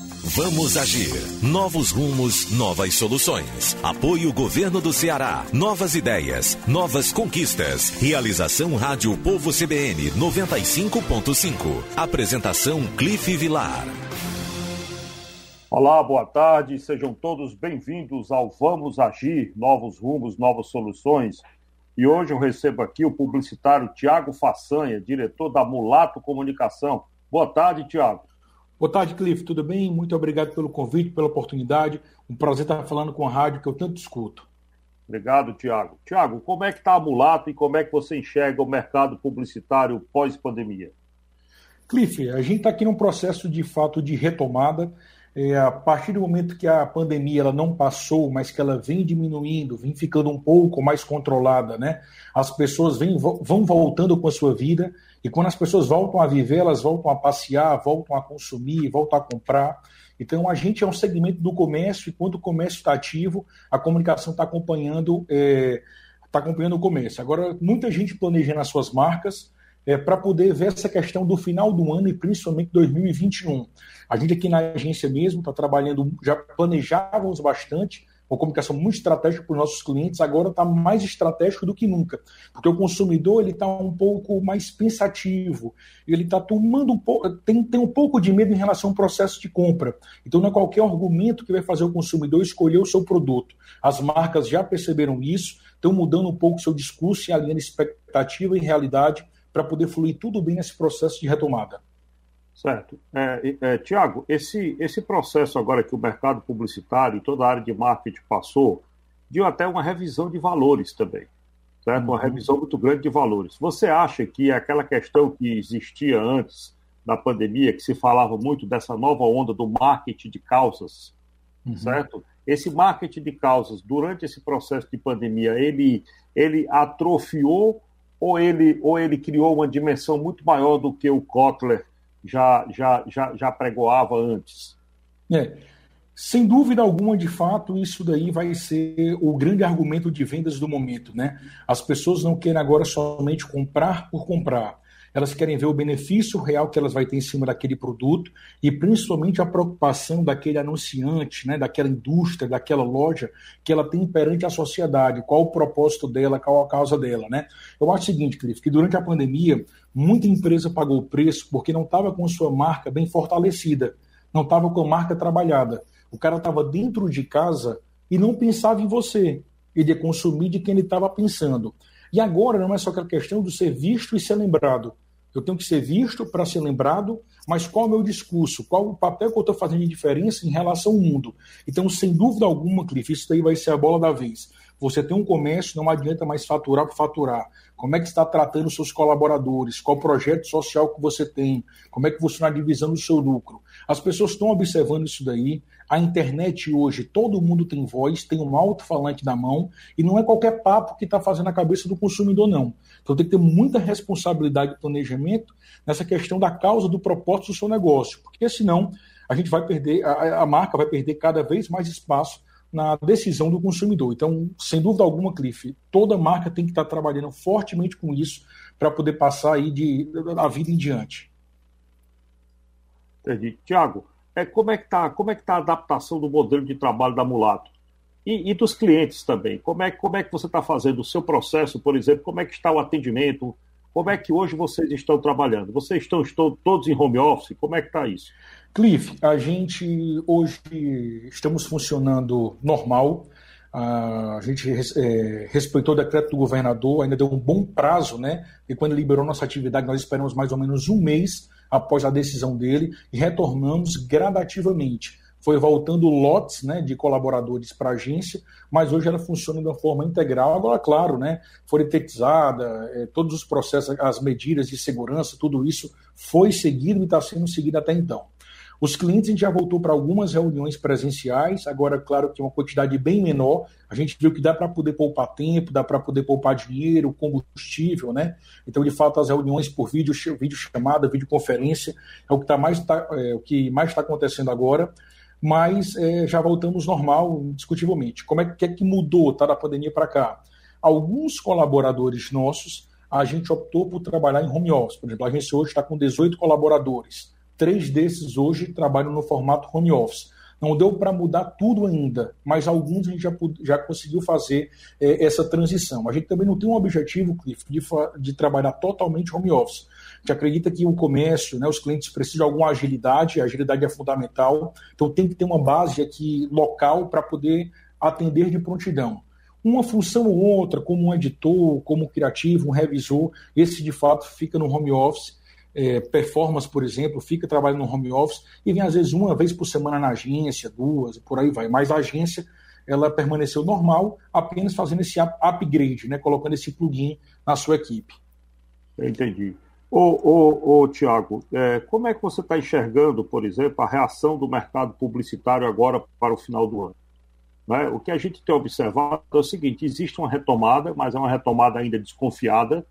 Vamos agir. Novos rumos, novas soluções. Apoio Governo do Ceará. Novas ideias, novas conquistas. Realização Rádio Povo CBN 95.5. Apresentação Cliff Vilar. Olá, boa tarde. Sejam todos bem-vindos ao Vamos Agir. Novos rumos, novas soluções. E hoje eu recebo aqui o publicitário Tiago Façanha, diretor da Mulato Comunicação. Boa tarde, Tiago. Boa tarde, Cliff. Tudo bem? Muito obrigado pelo convite, pela oportunidade. Um prazer estar falando com a rádio que eu tanto escuto. Obrigado, Tiago. Tiago, como é que está a Mulato e como é que você enxerga o mercado publicitário pós-pandemia? Cliff, a gente está aqui num processo de fato de retomada. É, a partir do momento que a pandemia ela não passou, mas que ela vem diminuindo, vem ficando um pouco mais controlada, né? As pessoas vêm, vão voltando com a sua vida e quando as pessoas voltam a viver, elas voltam a passear, voltam a consumir, voltam a comprar. Então, a gente é um segmento do comércio e quando o comércio está ativo, a comunicação está acompanhando, é, tá acompanhando o comércio. Agora, muita gente planejando as suas marcas é, para poder ver essa questão do final do ano e principalmente 2021. A gente aqui na agência mesmo está trabalhando, já planejávamos bastante uma comunicação muito estratégica para os nossos clientes, agora está mais estratégico do que nunca, porque o consumidor ele está um pouco mais pensativo, ele está tomando um pouco, tem, tem um pouco de medo em relação ao processo de compra. Então não é qualquer argumento que vai fazer o consumidor escolher o seu produto. As marcas já perceberam isso, estão mudando um pouco o seu discurso e alinhando expectativa e realidade para poder fluir tudo bem nesse processo de retomada. Certo. É, é, Tiago, esse, esse processo agora que o mercado publicitário e toda a área de marketing passou, deu até uma revisão de valores também, certo? Uma uhum. revisão muito grande de valores. Você acha que aquela questão que existia antes da pandemia, que se falava muito dessa nova onda do marketing de causas, uhum. certo? Esse marketing de causas, durante esse processo de pandemia, ele, ele atrofiou ou ele, ou ele criou uma dimensão muito maior do que o Kotler já, já, já, já pregoava antes. É. Sem dúvida alguma, de fato, isso daí vai ser o grande argumento de vendas do momento, né? As pessoas não querem agora somente comprar por comprar elas querem ver o benefício real que elas vão ter em cima daquele produto e principalmente a preocupação daquele anunciante, né, daquela indústria, daquela loja que ela tem perante a sociedade, qual o propósito dela, qual a causa dela, né? Eu acho o seguinte, Cliff, que durante a pandemia muita empresa pagou o preço porque não estava com sua marca bem fortalecida, não estava com a marca trabalhada. O cara estava dentro de casa e não pensava em você. Ele ia consumir de quem ele estava pensando. E agora não é só aquela questão do ser visto e ser lembrado. Eu tenho que ser visto para ser lembrado, mas qual é o meu discurso? Qual o papel que eu estou fazendo de diferença em relação ao mundo? Então, sem dúvida alguma, Cliff, isso daí vai ser a bola da vez. Você tem um comércio, não adianta mais faturar por faturar. Como é que está tratando os seus colaboradores? Qual projeto social que você tem? Como é que você está divisando o seu lucro? As pessoas estão observando isso daí. A internet hoje, todo mundo tem voz, tem um alto-falante na mão, e não é qualquer papo que está fazendo a cabeça do consumidor, não. Então tem que ter muita responsabilidade de planejamento nessa questão da causa do propósito do seu negócio, porque senão a gente vai perder, a, a marca vai perder cada vez mais espaço na decisão do consumidor. Então, sem dúvida alguma, Cliff, toda marca tem que estar trabalhando fortemente com isso para poder passar aí de, a vida em diante. Entendi. Tiago, é, como é que está é tá a adaptação do modelo de trabalho da Mulato? E, e, dos clientes também. Como é, como é que você está fazendo o seu processo, por exemplo? Como é que está o atendimento? Como é que hoje vocês estão trabalhando? Vocês estão, estão todos em home office? Como é que está isso? Cliff, a gente hoje estamos funcionando normal. A gente é, respeitou o decreto do governador, ainda deu um bom prazo, né? E quando liberou nossa atividade, nós esperamos mais ou menos um mês após a decisão dele e retornamos gradativamente foi voltando lotes né, de colaboradores para a agência, mas hoje ela funciona de uma forma integral. Agora, claro, né, foi detetizada, é, todos os processos, as medidas de segurança, tudo isso foi seguido e está sendo seguido até então. Os clientes a gente já voltou para algumas reuniões presenciais, agora, claro que uma quantidade bem menor. A gente viu que dá para poder poupar tempo, dá para poder poupar dinheiro, combustível, né? Então, de fato, as reuniões por vídeo, vídeo chamada, videoconferência, é o que, tá mais, tá, é, o que mais está acontecendo agora mas é, já voltamos normal, indiscutivelmente. Como é que, é que mudou tá, da pandemia para cá? Alguns colaboradores nossos, a gente optou por trabalhar em home office. Por exemplo, a agência hoje está com 18 colaboradores. Três desses hoje trabalham no formato home office. Não deu para mudar tudo ainda, mas alguns a gente já, já conseguiu fazer é, essa transição. A gente também não tem um objetivo, Cliff, de, de trabalhar totalmente home office gente acredita que o comércio, né, os clientes precisam de alguma agilidade, a agilidade é fundamental, então tem que ter uma base aqui local para poder atender de prontidão. Uma função ou outra, como um editor, como um criativo, um revisor, esse de fato fica no home office. É, performance, por exemplo, fica trabalhando no home office e vem às vezes uma vez por semana na agência, duas, por aí vai. Mas a agência ela permaneceu normal, apenas fazendo esse upgrade, né, colocando esse plugin na sua equipe. Entendi. Ô, ô, ô Tiago, é, como é que você está enxergando, por exemplo, a reação do mercado publicitário agora para o final do ano? Né? O que a gente tem observado é o seguinte: existe uma retomada, mas é uma retomada ainda desconfiada,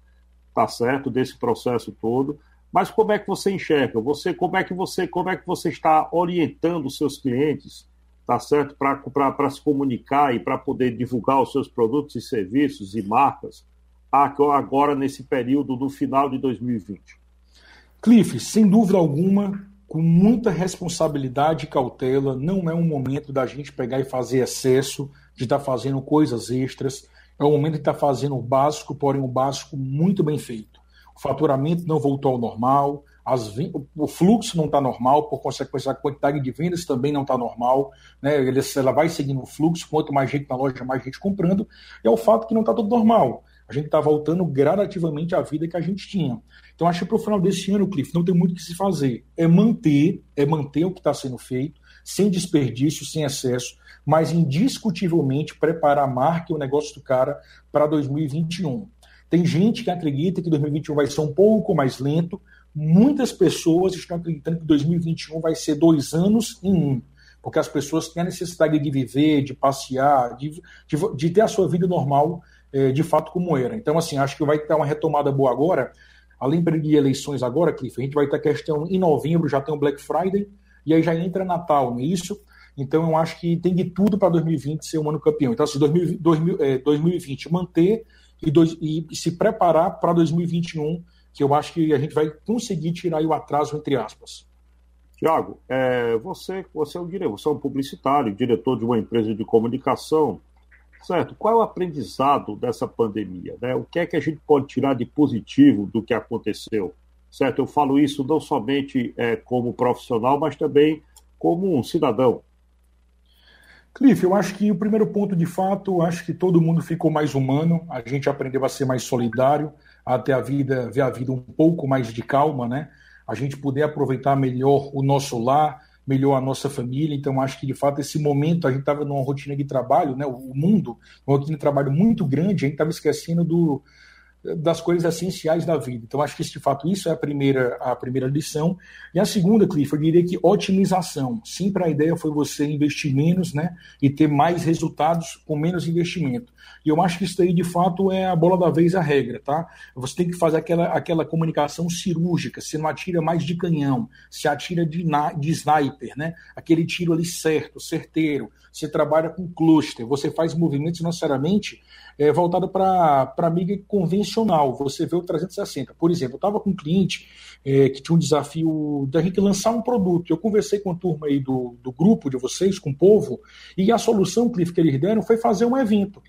tá certo, desse processo todo. Mas como é que você enxerga? Você, como é que você, como é que você está orientando os seus clientes, tá certo, para se comunicar e para poder divulgar os seus produtos e serviços e marcas? Agora nesse período do final de 2020? Cliff, sem dúvida alguma, com muita responsabilidade e cautela, não é um momento da gente pegar e fazer excesso, de estar tá fazendo coisas extras. É o momento de estar tá fazendo o básico, porém o básico muito bem feito. O faturamento não voltou ao normal, as, o fluxo não está normal, por consequência, a quantidade de vendas também não está normal. Né? Ela vai seguindo o fluxo, quanto mais gente na loja, mais gente comprando. É o fato que não está tudo normal a gente está voltando gradativamente à vida que a gente tinha. Então, acho que para o final desse ano, Cliff, não tem muito o que se fazer. É manter, é manter o que está sendo feito, sem desperdício, sem excesso, mas indiscutivelmente preparar a marca e o negócio do cara para 2021. Tem gente que acredita que 2021 vai ser um pouco mais lento. Muitas pessoas estão acreditando que 2021 vai ser dois anos em um porque as pessoas têm a necessidade de viver, de passear, de, de, de ter a sua vida normal é, de fato como era. Então, assim, acho que vai ter uma retomada boa agora. Além de eleições agora, Cliff, a gente vai ter questão em novembro, já tem o Black Friday, e aí já entra Natal, não é isso? Então, eu acho que tem de tudo para 2020 ser um ano campeão. Então, assim, 2020, é, 2020 manter e, dois, e se preparar para 2021, que eu acho que a gente vai conseguir tirar o atraso, entre aspas. Tiago, é, você, você é um diretor, você é um publicitário, diretor de uma empresa de comunicação. Certo. Qual é o aprendizado dessa pandemia? Né? O que é que a gente pode tirar de positivo do que aconteceu? Certo? Eu falo isso não somente é, como profissional, mas também como um cidadão. Cliff, eu acho que o primeiro ponto, de fato, acho que todo mundo ficou mais humano, a gente aprendeu a ser mais solidário, a ter a vida, ver a vida um pouco mais de calma, né? A gente poder aproveitar melhor o nosso lar, melhor a nossa família. Então, acho que de fato esse momento a gente estava numa rotina de trabalho, né? O mundo, uma rotina de trabalho muito grande, a gente estava esquecendo do, das coisas essenciais da vida. Então, acho que de fato isso é a primeira, a primeira lição. E a segunda, Cliff, eu diria que otimização. Sempre a ideia foi você investir menos, né? E ter mais resultados com menos investimento. E eu acho que isso aí, de fato, é a bola da vez a regra, tá? Você tem que fazer aquela, aquela comunicação cirúrgica. Você não atira mais de canhão, você atira de, de sniper, né? Aquele tiro ali certo, certeiro. Você trabalha com cluster, você faz movimentos necessariamente é, voltado para a mídia convencional. Você vê o 360. Por exemplo, eu estava com um cliente é, que tinha um desafio da gente lançar um produto. Eu conversei com a turma aí do, do grupo de vocês, com o povo, e a solução, Cliff, que eles deram foi fazer um evento.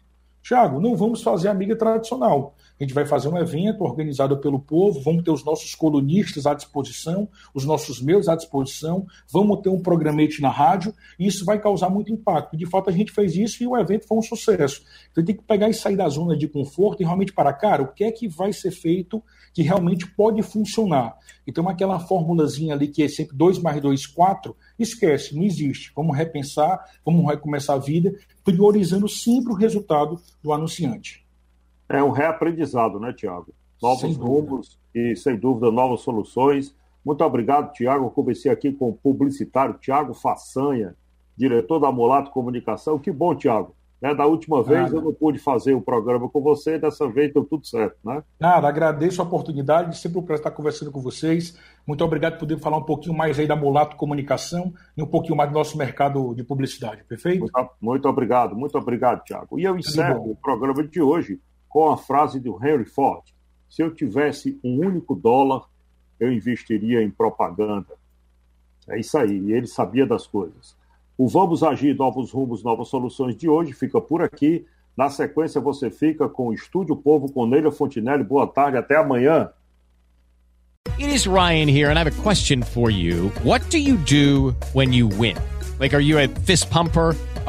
Tiago, não vamos fazer a mídia tradicional. A gente vai fazer um evento organizado pelo povo, vamos ter os nossos colunistas à disposição, os nossos meus à disposição, vamos ter um programete na rádio, e isso vai causar muito impacto. De fato, a gente fez isso e o evento foi um sucesso. Então tem que pegar e sair da zona de conforto e realmente para, cara, o que é que vai ser feito que realmente pode funcionar? Então, aquela formulazinha ali que é sempre 2 mais 2, 4, esquece, não existe. Vamos repensar, vamos recomeçar a vida, priorizando sempre o resultado do anunciante. É um reaprendizado, né, Tiago? Novos rumos e, sem dúvida, novas soluções. Muito obrigado, Tiago. Eu comecei aqui com o publicitário Tiago Façanha, diretor da Molato Comunicação. Que bom, Tiago. Né, da última vez Nada. eu não pude fazer o programa com você, dessa vez deu tudo certo, né? Nada, agradeço a oportunidade, sempre um prazer estar conversando com vocês. Muito obrigado por poder falar um pouquinho mais aí da Molato Comunicação e um pouquinho mais do nosso mercado de publicidade, perfeito? Muito, muito obrigado, muito obrigado, Tiago. E eu encerro o programa de hoje com a frase do Henry Ford. Se eu tivesse um único dólar, eu investiria em propaganda. É isso aí, e ele sabia das coisas. O Vamos Agir Novos Rumos, Novas Soluções de hoje fica por aqui. Na sequência, você fica com o Estúdio Povo com Neila Fontinelli. Boa tarde, até amanhã. It is Ryan here, and I have a question for you. What do you do when you win? Like, are you a fist pumper?